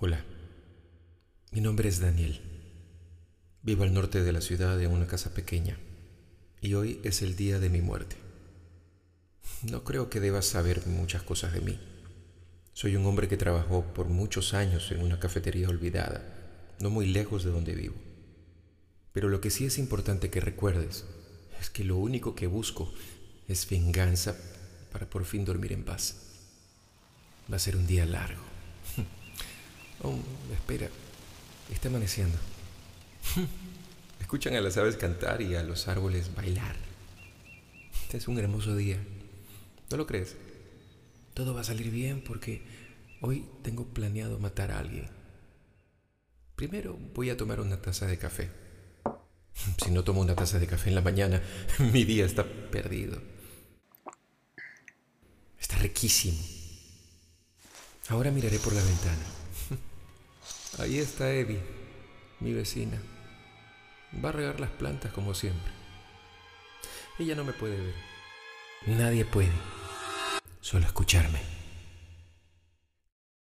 Hola, mi nombre es Daniel. Vivo al norte de la ciudad en una casa pequeña y hoy es el día de mi muerte. No creo que debas saber muchas cosas de mí. Soy un hombre que trabajó por muchos años en una cafetería olvidada, no muy lejos de donde vivo. Pero lo que sí es importante que recuerdes es que lo único que busco es venganza para por fin dormir en paz. Va a ser un día largo. Oh, espera, está amaneciendo. Escuchan a las aves cantar y a los árboles bailar. Este es un hermoso día. ¿No lo crees? Todo va a salir bien porque hoy tengo planeado matar a alguien. Primero voy a tomar una taza de café. Si no tomo una taza de café en la mañana, mi día está perdido. Está riquísimo. Ahora miraré por la ventana. Ahí está Evi, mi vecina. Va a regar las plantas como siempre. Ella no me puede ver. Nadie puede. Solo escucharme.